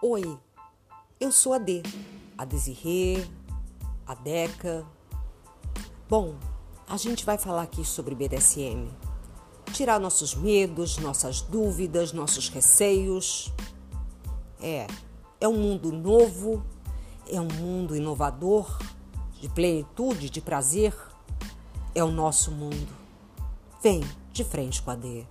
Oi, eu sou a D, a Desirê, a Deca. Bom, a gente vai falar aqui sobre BDSM. Tirar nossos medos, nossas dúvidas, nossos receios. É, é um mundo novo, é um mundo inovador, de plenitude, de prazer. É o nosso mundo. Vem de frente com a D.